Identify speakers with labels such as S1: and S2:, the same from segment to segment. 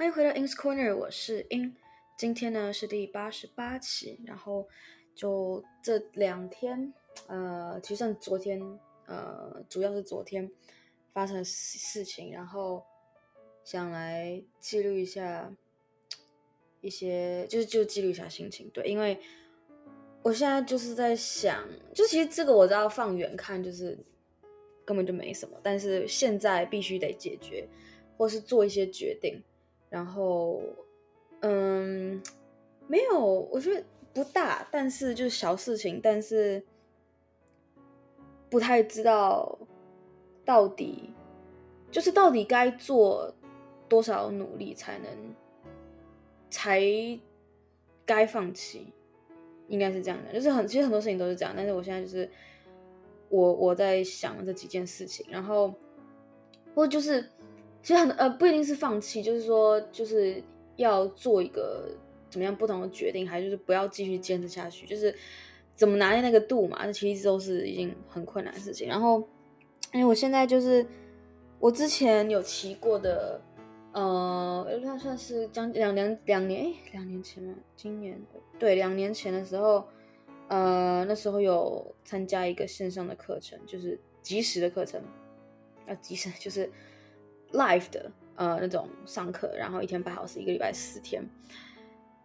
S1: 欢迎回到 In's Corner，我是 In。今天呢是第八十八期，然后就这两天，呃，其实昨天，呃，主要是昨天发生的事情，然后想来记录一下一些，就是就记录一下心情。对，因为我现在就是在想，就其实这个我知道放远看就是根本就没什么，但是现在必须得解决，或是做一些决定。然后，嗯，没有，我觉得不大，但是就是小事情，但是不太知道到底，就是到底该做多少努力才能，才该放弃，应该是这样的，就是很，其实很多事情都是这样，但是我现在就是我我在想这几件事情，然后或就是。其实很呃不一定是放弃，就是说就是要做一个怎么样不同的决定，还就是不要继续坚持下去，就是怎么拿捏那个度嘛，这其实都是已经很困难的事情。然后因为我现在就是我之前有骑过的，呃，那算是将两年两年哎两年前嘛，今年对两年前的时候，呃那时候有参加一个线上的课程，就是即时的课程，啊即时就是。Live 的呃那种上课，然后一天八小时，一个礼拜四天。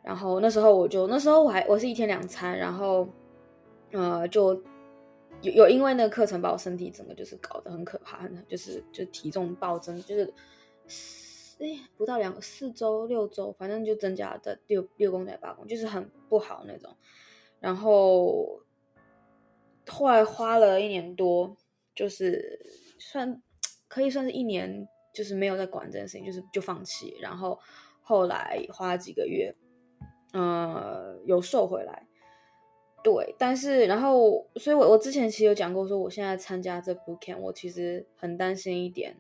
S1: 然后那时候我就那时候我还我是一天两餐，然后呃就有有因为那个课程把我身体整个就是搞得很可怕，就是就体重暴增，就是哎不到两四周六周，反正就增加的六六公斤八公斤，就是很不好那种。然后后来花了一年多，就是算可以算是一年。就是没有在管这件事情，就是就放弃，然后后来花了几个月，呃，有瘦回来，对，但是然后，所以我我之前其实有讲过，说我现在参加这 bootcamp，我其实很担心一点，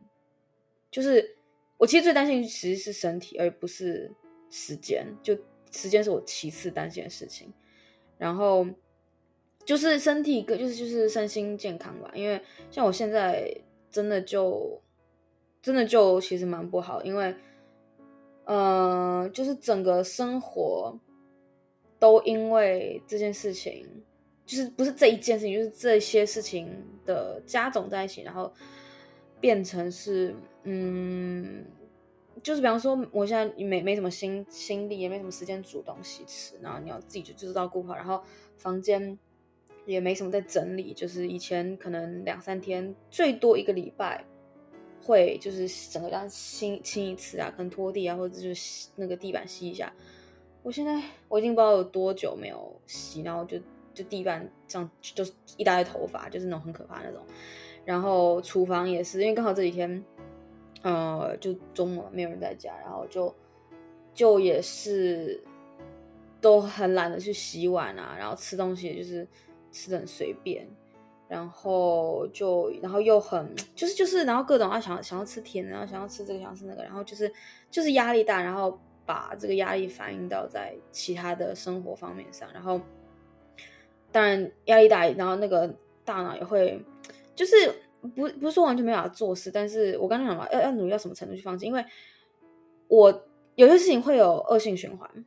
S1: 就是我其实最担心其实是身体，而不是时间，就时间是我其次担心的事情，然后就是身体，就是就是身心健康吧，因为像我现在真的就。真的就其实蛮不好，因为，呃，就是整个生活都因为这件事情，就是不是这一件事情，就是这些事情的加总在一起，然后变成是，嗯，就是比方说，我现在没没什么心心力，也没什么时间煮东西吃，然后你要自己就就知道顾好，然后房间也没什么在整理，就是以前可能两三天，最多一个礼拜。会就是整个这样清清一次啊，可能拖地啊，或者就是那个地板吸一下。我现在我已经不知道有多久没有洗，然后就就地板这样就是一大堆头发，就是那种很可怕那种。然后厨房也是，因为刚好这几天，呃，就周末没有人在家，然后就就也是都很懒得去洗碗啊，然后吃东西就是吃的很随便。然后就，然后又很，就是就是，然后各种啊，想想要吃甜的，然后想要吃这个，想要吃那个，然后就是就是压力大，然后把这个压力反映到在其他的生活方面上，然后当然压力大，然后那个大脑也会，就是不不是说完全没办法做事，但是我刚才讲嘛，要要努力到什么程度去放弃，因为我有些事情会有恶性循环，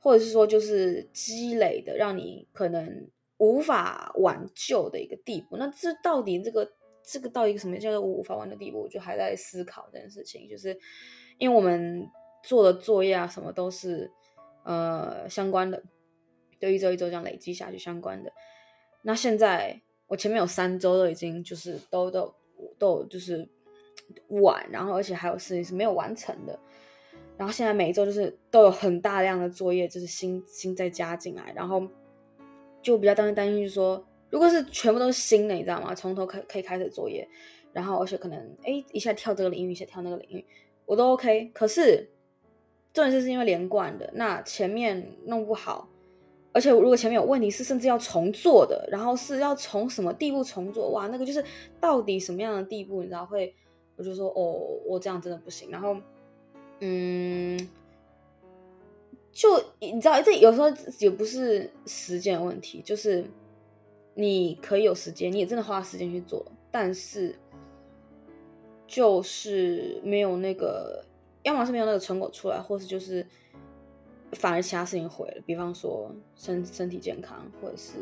S1: 或者是说就是积累的，让你可能。无法挽救的一个地步，那这到底这个这个到一个什么叫做无法挽救的地步？我就还在思考这件事情，就是因为我们做的作业啊，什么都是呃相关的，就一周一周这样累积下去相关的。那现在我前面有三周都已经就是都都都就是晚，然后而且还有事情是没有完成的，然后现在每一周就是都有很大量的作业，就是新新再加进来，然后。就比较担心，担心就是说，如果是全部都是新的，你知道吗？从头可可以开始作业，然后而且可能哎一下跳这个领域，一下跳那个领域，我都 OK。可是重点是是因为连贯的，那前面弄不好，而且如果前面有问题，是甚至要重做的，然后是要从什么地步重做？哇，那个就是到底什么样的地步，你知道会？我就说哦，我这样真的不行。然后嗯。就你知道，这有时候也不是时间问题，就是你可以有时间，你也真的花时间去做，但是就是没有那个要么是没有那个成果出来，或是就是反而其他事情毁了，比方说身身体健康，或者是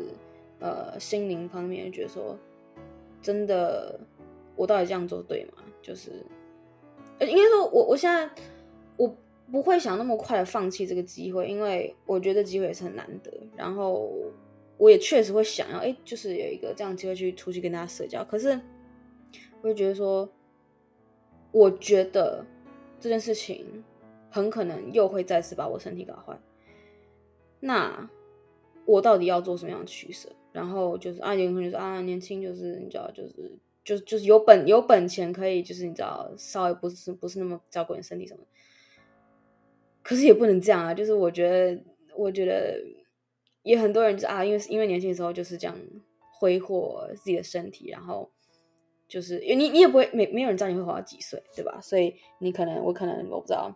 S1: 呃心灵方面，觉得说真的我到底这样做对吗？就是应该说我我现在我不会想那么快的放弃这个机会，因为我觉得机会也是很难得，然后我也确实会想要哎，就是有一个这样机会去出去跟大家社交，可是我就觉得说。我觉得这件事情很可能又会再次把我身体搞坏。那我到底要做什么样的取舍？然后就是啊，有人就说啊，年轻就是你知道，就是就就是有本有本钱可以，就是你知道，稍微不是不是那么照顾你身体什么。可是也不能这样啊，就是我觉得，我觉得也很多人就是啊，因为因为年轻的时候就是这样挥霍自己的身体，然后。就是你，你也不会没没有人知道你会活到几岁，对吧？所以你可能，我可能我不知道，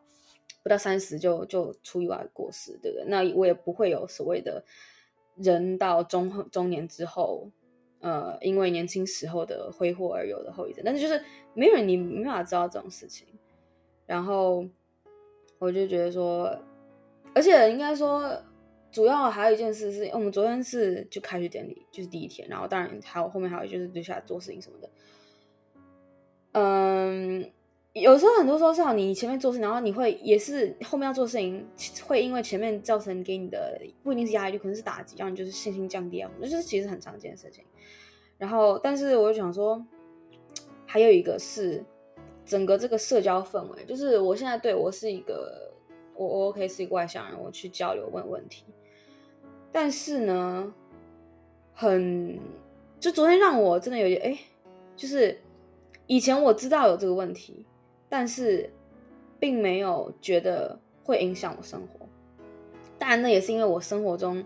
S1: 不到三十就就出意外过世，对不对？那我也不会有所谓的人到中中年之后，呃，因为年轻时候的挥霍而有的后遗症。但是就是没有人，你没法知道这种事情。然后我就觉得说，而且应该说，主要还有一件事是，我们昨天是就开学典礼，就是第一天，然后当然还有后面还有就是留下来做事情什么的。嗯，有时候很多时候是好，你前面做事，然后你会也是后面要做事情，会因为前面造成给你的不一定是压力，可能是打击，让你就是信心降低啊，那就是其实很常见的事情。然后，但是我就想说，还有一个是整个这个社交氛围，就是我现在对我是一个我我 OK 是一个外向人，我去交流问问题，但是呢，很就昨天让我真的有点哎，就是。以前我知道有这个问题，但是并没有觉得会影响我生活。当然，那也是因为我生活中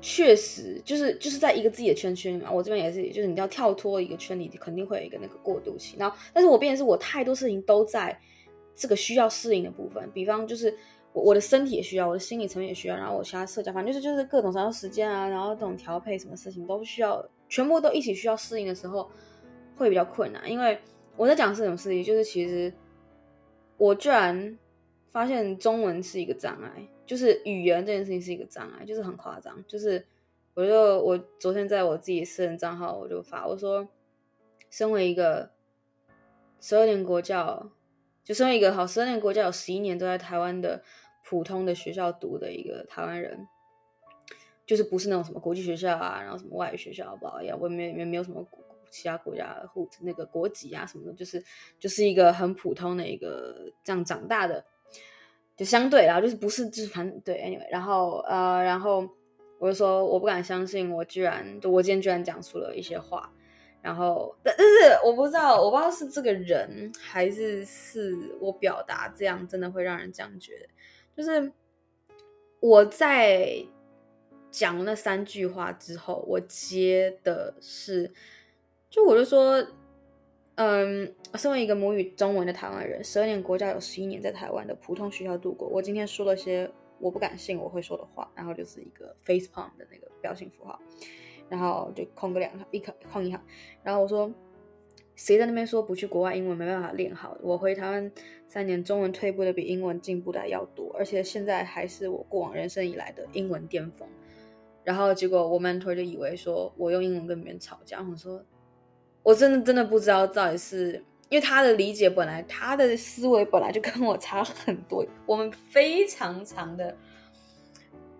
S1: 确实就是就是在一个自己的圈圈里嘛。我这边也是，就是你要跳脱一个圈里，肯定会有一个那个过渡期。然后，但是我变的是我太多事情都在这个需要适应的部分，比方就是我我的身体也需要，我的心理层面也需要，然后我其他社交，反正就是就是各种社交时间啊，然后这种调配什么事情都需要，全部都一起需要适应的时候。会比较困难，因为我在讲是什么事情，就是其实我居然发现中文是一个障碍，就是语言这件事情是一个障碍，就是很夸张。就是我就我昨天在我自己私人账号我就发我说，身为一个十二年国教，就身为一个好十二年国教有十一年都在台湾的普通的学校读的一个台湾人，就是不是那种什么国际学校啊，然后什么外语学校，不好意思，我也没没没有什么。其他国家的户那个国籍啊什么的，就是就是一个很普通的一个这样长大的，就相对啦，就是不是就是反对，anyway，然后呃，然后我就说我不敢相信，我居然就我今天居然讲出了一些话，然后但但是我不知道，我不知道是这个人还是是我表达这样真的会让人这样觉得，就是我在讲那三句话之后，我接的是。就我就说，嗯，身为一个母语中文的台湾人，十二年国家有十一年在台湾的普通学校度过。我今天说了些我不敢信我会说的话，然后就是一个 face palm 的那个表情符号，然后就空个两行，一空空一行。然后我说，谁在那边说不去国外英文没办法练好？我回台湾三年，中文退步的比英文进步的还要多，而且现在还是我过往人生以来的英文巅峰。然后结果我 mentor 就以为说我用英文跟别人吵架，我说。我真的真的不知道到底是因为他的理解本来他的思维本来就跟我差很多，我们非常常的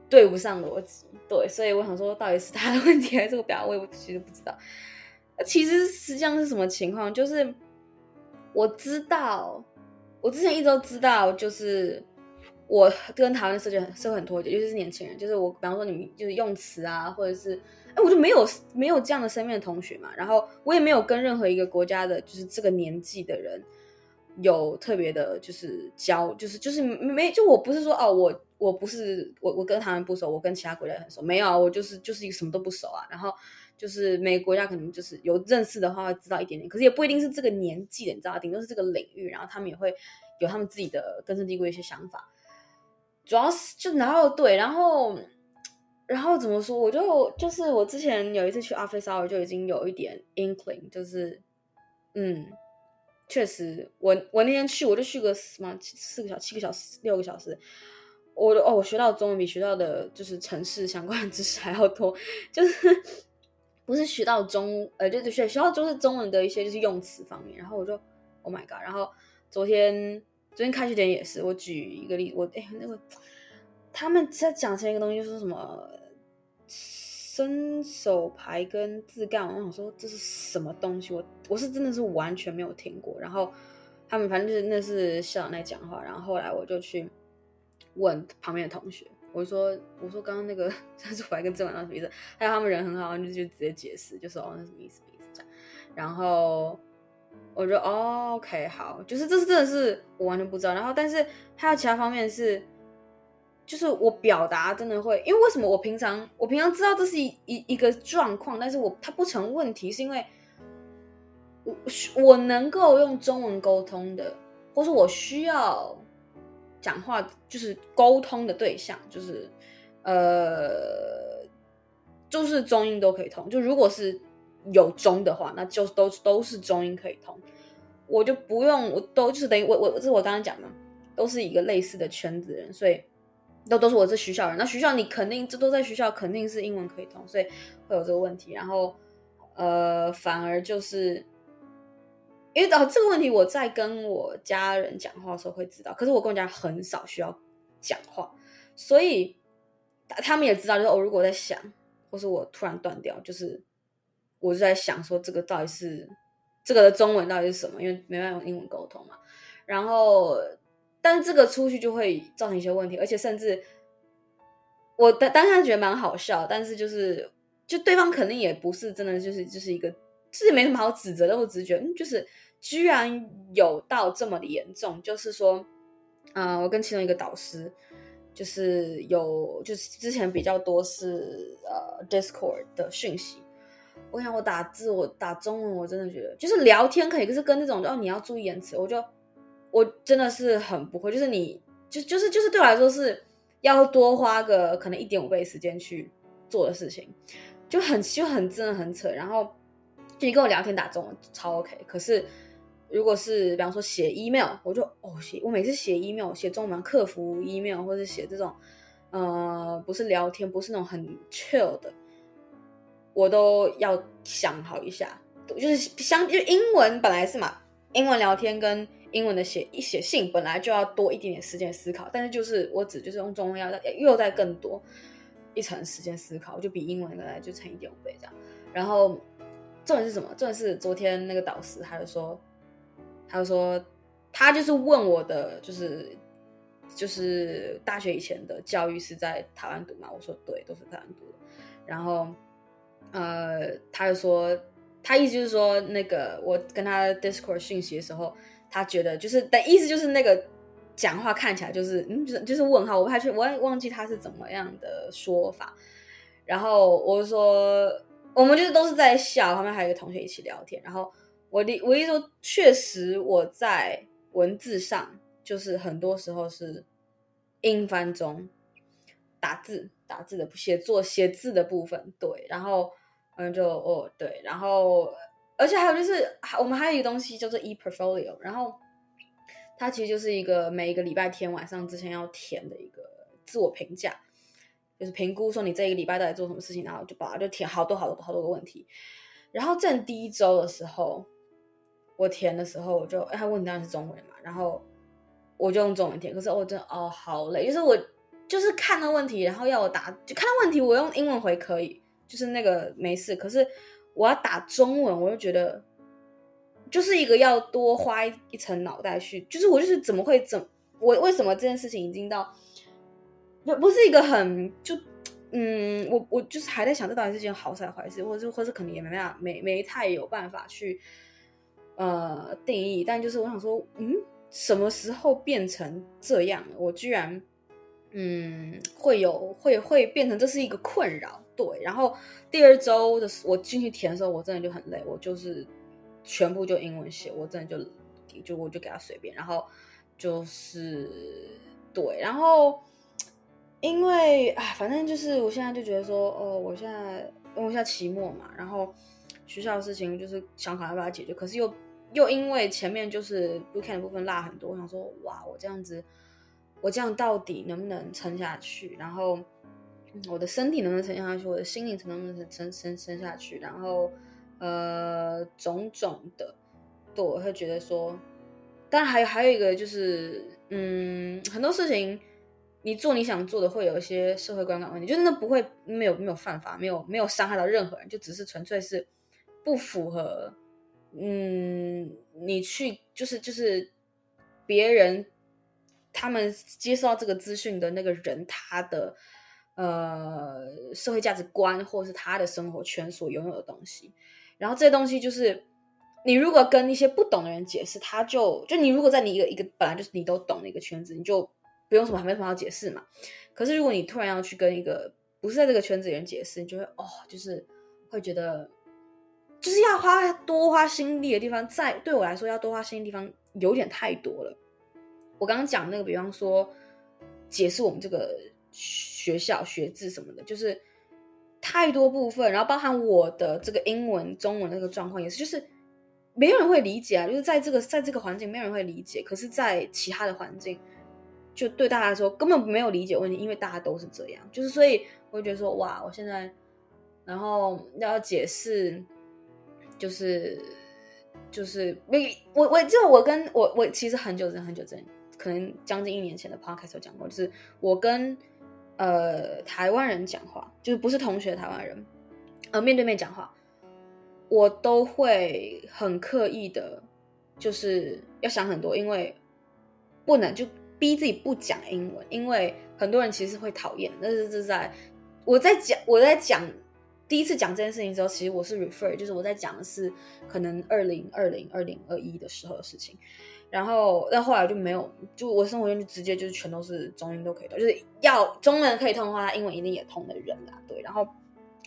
S1: 对不上逻辑，对，所以我想说到底是他的问题还是我表达，我也其实不知道。其实实际上是什么情况？就是我知道，我之前一直都知道，就是我跟台湾的社会社会很脱节，尤其是年轻人，就是我比方说你们就是用词啊，或者是。哎，我就没有没有这样的身边的同学嘛，然后我也没有跟任何一个国家的，就是这个年纪的人有特别的，就是交，就是就是没，就我不是说哦，我我不是我我跟他们不熟，我跟其他国家也很熟，没有，我就是就是一个什么都不熟啊。然后就是每个国家可能就是有认识的话会知道一点点，可是也不一定是这个年纪的，你知道，顶多是这个领域，然后他们也会有他们自己的根深蒂固的一些想法，主要是就然后对，然后。然后怎么说？我就就是我之前有一次去 office hour 就已经有一点 inkling，就是嗯，确实，我我那天去，我就去个什么四个小、七个小时、六个小时，我哦，我学到中文比学到的就是城市相关的知识还要多，就是 不是学到中呃，就是学学到就是中文的一些就是用词方面，然后我就 Oh my God，然后昨天昨天开学典礼也是，我举一个例子，我哎那个他们在讲成一个东西，就是什么。伸手牌跟自干，我想说这是什么东西？我我是真的是完全没有听过。然后他们反正就是那是校长在讲话，然后后来我就去问旁边的同学，我说我说刚刚那个 伸手牌跟自干什么意思？还有他们人很好，就就直接解释，就说哦那什么意思？什么意思这样。然后我就哦 OK 好，就是这是真的是我完全不知道。然后但是还有其他方面是。就是我表达真的会，因为为什么我平常我平常知道这是一一一个状况，但是我它不成问题，是因为我我能够用中文沟通的，或是我需要讲话就是沟通的对象，就是呃，就是中英都可以通。就如果是有中的话，那就都都是中英可以通，我就不用，我都就是等于我我这是我刚刚讲的，都是一个类似的圈子人，所以。都都是我是学校人，那学校你肯定这都在学校，肯定是英文可以通，所以会有这个问题。然后，呃，反而就是因为哦这个问题，我在跟我家人讲话的时候会知道，可是我跟我家很少需要讲话，所以他们也知道，就是我、如果在想，或是我突然断掉，就是我就在想说这个到底是这个的中文到底是什么？因为没办法用英文沟通嘛，然后。但是这个出去就会造成一些问题，而且甚至我当当下觉得蛮好笑，但是就是就对方肯定也不是真的，就是就是一个自己没什么好指责的，我只是觉得嗯，就是居然有到这么的严重，就是说，啊、我跟其中一个导师就是有就是之前比较多是呃 Discord 的讯息，我想我打字我打中文我真的觉得就是聊天可以，可是跟那种哦你要注意言辞，我就。我真的是很不会，就是你就就是就是对我来说是要多花个可能一点五倍时间去做的事情，就很就很真的很扯。然后就你跟我聊天打中文超 OK，可是如果是比方说写 email，我就哦写我每次写 email 写中文客服 email 或者写这种呃不是聊天不是那种很 chill 的，我都要想好一下，就是相就英文本来是嘛，英文聊天跟。英文的写一写信本来就要多一点点时间思考，但是就是我只就是用中文要又再更多一层时间思考，就比英文本来就乘一点五倍这样。然后重点是什么？重点是昨天那个导师他就说，他就说他就是问我的，就是就是大学以前的教育是在台湾读嘛？我说对，都是台湾读的。然后呃，他就说他意思就是说，那个我跟他 Discord 讯息的时候。他觉得就是的意思，就是那个讲话看起来就是嗯，就是就是问号，我怕去我忘记他是怎么样的说法。然后我就说，我们就是都是在笑，旁边还有一个同学一起聊天。然后我的我一说，确实我在文字上就是很多时候是英翻中打字打字的写作写字的部分对，然后嗯就哦对，然后。而且还有就是，我们还有一个东西叫做 ePortfolio，然后它其实就是一个每一个礼拜天晚上之前要填的一个自我评价，就是评估说你这一个礼拜到底做什么事情，然后就把它就填好多好多好多个问题。然后正第一周的时候，我填的时候我就，哎，他问题当然是中文嘛，然后我就用中文填，可是我真的哦好累，就是我就是看到问题，然后要我答，就看到问题我用英文回可以，就是那个没事，可是。我要打中文，我就觉得就是一个要多花一层脑袋去，就是我就是怎么会怎我为什么这件事情已经到不不是一个很就嗯，我我就是还在想这到底是件好事还是坏事，或者或者可能也没办法没没太有办法去呃定义，但就是我想说，嗯，什么时候变成这样？我居然嗯会有会会变成这是一个困扰。对，然后第二周的我进去填的时候，我真的就很累，我就是全部就英文写，我真的就就我就给他随便，然后就是对，然后因为啊，反正就是我现在就觉得说，哦，我现在因为我现在期末嘛，然后学校的事情就是想考要把它解决，可是又又因为前面就是 bootcamp 的部分落很多，我想说哇，我这样子，我这样到底能不能撑下去？然后我的身体能不能撑下去？我的心灵能不能撑撑撑下去？然后呃，种种的，对，我会觉得说，当然还有还有一个就是，嗯，很多事情你做你想做的，会有一些社会观感问题，就是那不会没有没有犯法，没有没有伤害到任何人，就只是纯粹是不符合。嗯，你去就是就是别人他们接受到这个资讯的那个人，他的呃社会价值观或者是他的生活圈所拥有的东西，然后这些东西就是你如果跟一些不懂的人解释，他就就你如果在你一个一个本来就是你都懂的一个圈子，你就不用什么还没什么好解释嘛。可是如果你突然要去跟一个不是在这个圈子的人解释，你就会哦，就是会觉得。就是要花多花心力的地方，在对我来说要多花心力地方有点太多了。我刚刚讲那个，比方说解释我们这个学校学制什么的，就是太多部分，然后包含我的这个英文、中文那个状况也是，就是没有人会理解啊。就是在这个在这个环境，没有人会理解。可是，在其他的环境，就对大家来说根本没有理解问题，因为大家都是这样。就是所以，我会觉得说，哇，我现在然后要解释。就是就是没我我就我跟我我其实很久之前很久之前，可能将近一年前的 podcast 有讲过，就是我跟呃台湾人讲话，就是不是同学台湾人，呃面对面讲话，我都会很刻意的，就是要想很多，因为不能就逼自己不讲英文，因为很多人其实会讨厌，但是是在我在讲我在讲。第一次讲这件事情的时候，其实我是 refer，就是我在讲的是可能二零二零二零二一的时候的事情，然后但后来就没有，就我生活中就直接就是全都是中英都可以通，就是要中文可以通的话，他英文一定也通的人啦，对。然后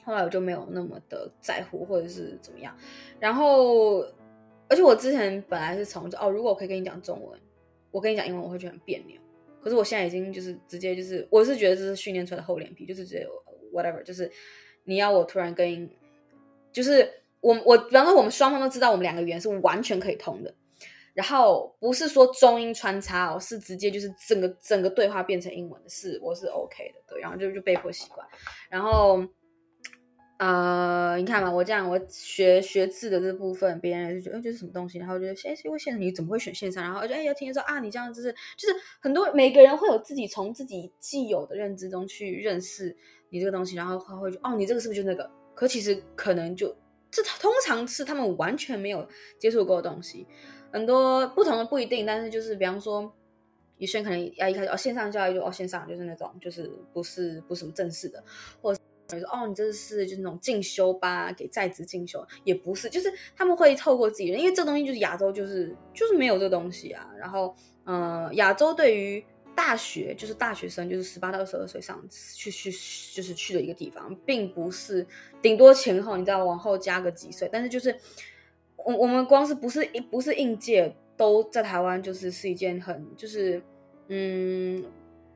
S1: 后来我就没有那么的在乎或者是怎么样，然后而且我之前本来是从哦，如果我可以跟你讲中文，我跟你讲英文，我会觉得很别扭。可是我现在已经就是直接就是，我是觉得这是训练出来的厚脸皮，就是直接 whatever，就是。你要我突然跟，就是我我，比方说我们双方都知道我们两个语言是完全可以通的，然后不是说中英穿插哦，是直接就是整个整个对话变成英文的，是我是 OK 的，对，然后就就被迫习惯，然后呃，你看嘛，我这样我学学字的这部分，别人就觉得哎这是什么东西，然后觉得哎，因为线上你怎么会选线上？然后就哎要听说啊，你这样就是就是很多每个人会有自己从自己既有的认知中去认识。你这个东西，然后他会哦，你这个是不是就那个？可其实可能就这通常是他们完全没有接触过的东西，很多不同的不一定，但是就是比方说，有些人可能要一开始哦线上教育就哦线上就是那种就是不是不是什么正式的，或者说哦你这是就是那种进修班给在职进修，也不是，就是他们会透过自己人，因为这东西就是亚洲就是就是没有这东西啊，然后嗯、亚洲对于。大学就是大学生，就是十八到二十二岁上去去就是去的一个地方，并不是顶多前后你知道往后加个几岁，但是就是我我们光是不是不是应届都在台湾，就是是一件很就是嗯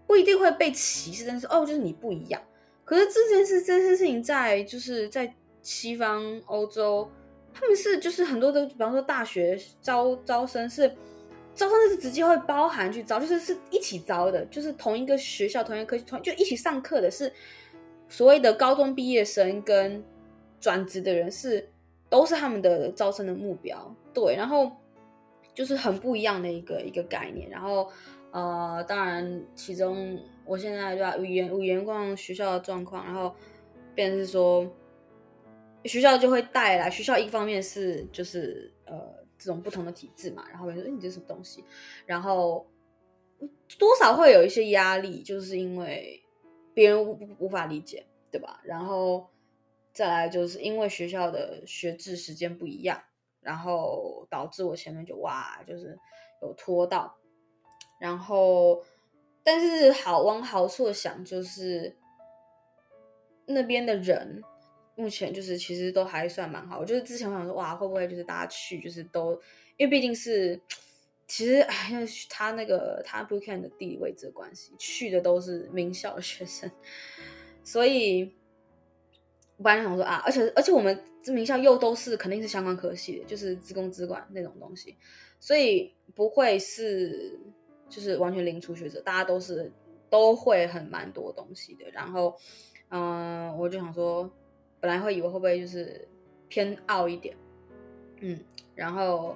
S1: 不一定会被歧视，但是哦就是你不一样。可是这件事这件事情在就是在西方欧洲，他们是就是很多的，比方说大学招招生是。招生是直接会包含去招，就是是一起招的，就是同一个学校、同一个科系，同就一起上课的，是所谓的高中毕业生跟转职的人是都是他们的招生的目标，对，然后就是很不一样的一个一个概念。然后呃，当然其中我现在对吧，语言语言逛学校的状况，然后变成是说学校就会带来，学校一方面是就是呃。这种不同的体制嘛，然后别人说：“，你这什么东西？”然后多少会有一些压力，就是因为别人无无法理解，对吧？然后再来就是因为学校的学制时间不一样，然后导致我前面就哇，就是有拖到。然后，但是好往好处想，就是那边的人。目前就是其实都还算蛮好，我就是之前我想说哇，会不会就是大家去就是都，因为毕竟是其实哎，因为他那个他 bootcamp 的地理位置关系，去的都是名校的学生，所以我本来想说啊，而且而且我们这名校又都是肯定是相关科系的，就是职工资管那种东西，所以不会是就是完全零初学者，大家都是都会很蛮多东西的。然后，嗯、我就想说，本来会以为会不会就是偏傲一点，嗯，然后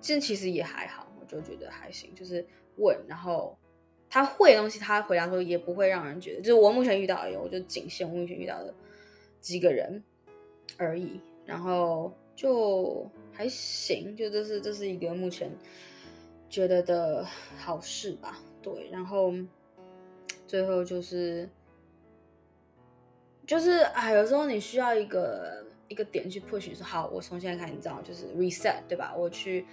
S1: 这其实也还好，我就觉得还行，就是问，然后他会的东西，他回答说也不会让人觉得，就是我目前遇到的，我就仅限我目前遇到的几个人。而已，然后就还行，就这是这是一个目前觉得的好事吧。对，然后最后就是就是啊，有时候你需要一个一个点去 push，说好，我从现在开始，你知道，就是 reset，对吧？我去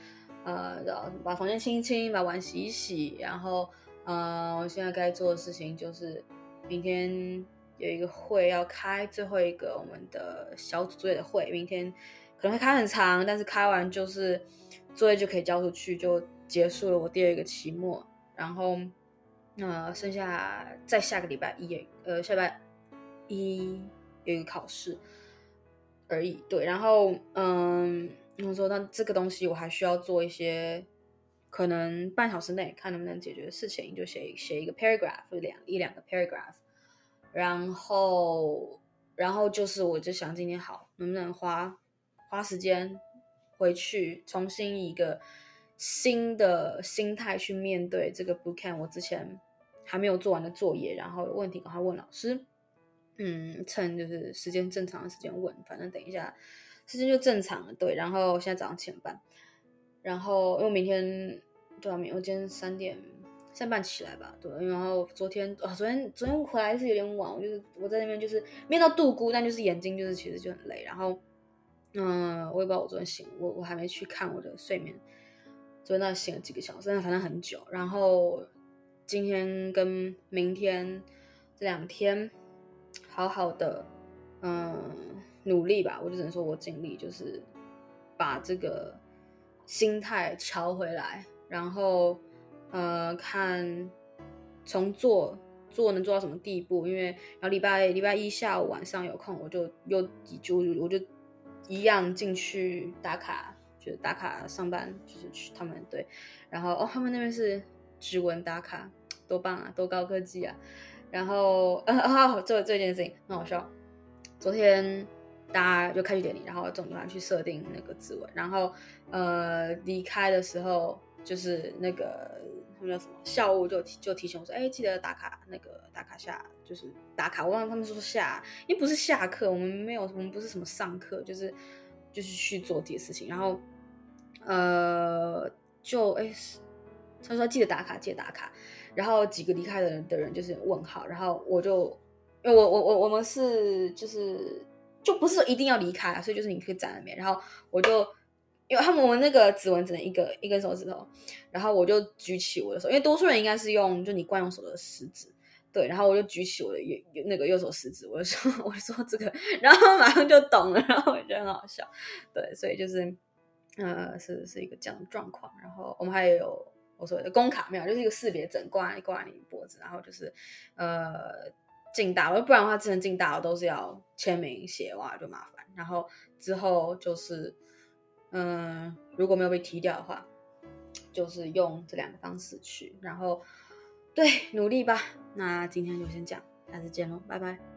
S1: 呃，然后把房间清一清，把碗洗一洗，然后呃，我现在该做的事情就是明天。有一个会要开，最后一个我们的小组作业的会，明天可能会开很长，但是开完就是作业就可以交出去，就结束了我第二个期末。然后，呃，剩下再下个礼拜一，呃，下礼拜一有一个考试而已。对，然后，嗯，我说那这个东西我还需要做一些，可能半小时内看能不能解决的事情，就写写一个 paragraph，两一两个 paragraph。然后，然后就是，我就想今天好，能不能花花时间回去，重新一个新的心态去面对这个 bootcamp，我之前还没有做完的作业，然后有问题赶快问老师。嗯，趁就是时间正常的时间问，反正等一下时间就正常了。对，然后现在早上七点半，然后因为明天多少点？我今天三点。三半起来吧，对，然后昨天啊，昨天昨天回来是有点晚，我就是我在那边就是面到度孤，但就是眼睛就是其实就很累，然后嗯，我也不知道我昨天醒，我我还没去看我的睡眠，昨天那醒了几个小时，反正很久，然后今天跟明天这两天好好的嗯努力吧，我就只能说我尽力，就是把这个心态调回来，然后。呃，看从做做能做到什么地步，因为然后礼拜礼拜一下午晚上有空，我就又就我就一样进去打卡，就是打卡上班，就是去他们对，然后哦，他们那边是指纹打卡，多棒啊，多高科技啊，然后啊 哦，做这件事情很好笑，昨天大家就开学典礼，然后总团去设定那个指纹，然后呃离开的时候就是那个。他们叫什么校务就提就提醒我说，哎，记得打卡那个打卡下就是打卡。我忘了他们说下，因为不是下课，我们没有，我们不是什么上课，就是就是去做这些事情。然后呃，就哎，他说记得打卡，记得打卡。然后几个离开的人的人就是问号。然后我就因为我我我我们是就是就不是说一定要离开啊，所以就是你可以站那边。然后我就。因为他们我们那个指纹只能一个一根手指头，然后我就举起我的手，因为多数人应该是用就你惯用手的食指，对，然后我就举起我的右那个右手食指，我就说我就说这个，然后马上就懂了，然后我觉得很好笑，对，所以就是呃是是一个这样的状况，然后我们还有我所谓的工卡没有，就是一个识别证挂挂你脖子，然后就是呃进大楼，不然的话，之前进大楼都是要签名写哇就麻烦，然后之后就是。嗯，如果没有被踢掉的话，就是用这两个方式去，然后对，努力吧。那今天就先讲，下次见喽，拜拜。